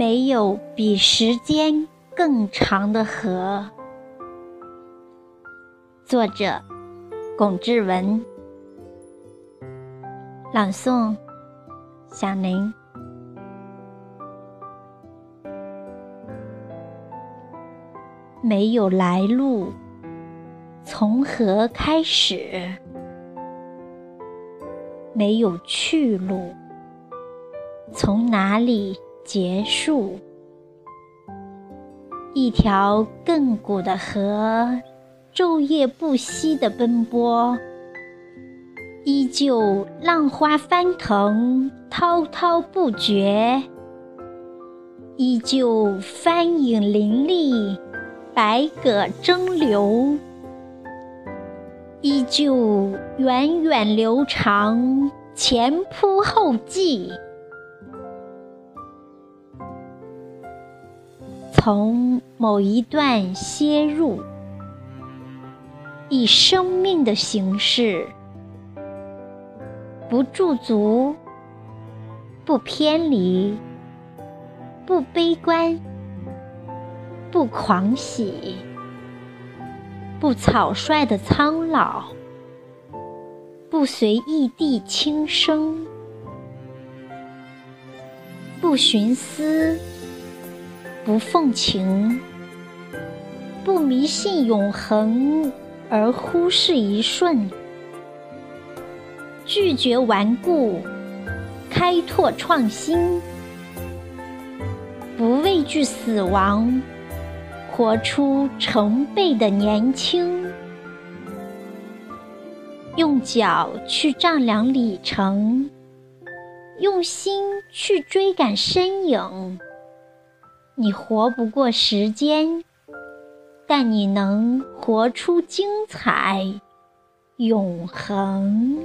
没有比时间更长的河。作者：龚志文。朗诵：小林。没有来路，从何开始？没有去路，从哪里结束？一条亘古的河，昼夜不息的奔波，依旧浪花翻腾，滔滔不绝；依旧帆影林立。百舸争流，依旧源远流长，前仆后继。从某一段切入，以生命的形式，不驻足，不偏离，不悲观。不狂喜，不草率的苍老，不随意地轻生，不寻思，不奉情，不迷信永恒而忽视一瞬，拒绝顽固，开拓创新，不畏惧死亡。活出成倍的年轻，用脚去丈量里程，用心去追赶身影。你活不过时间，但你能活出精彩，永恒。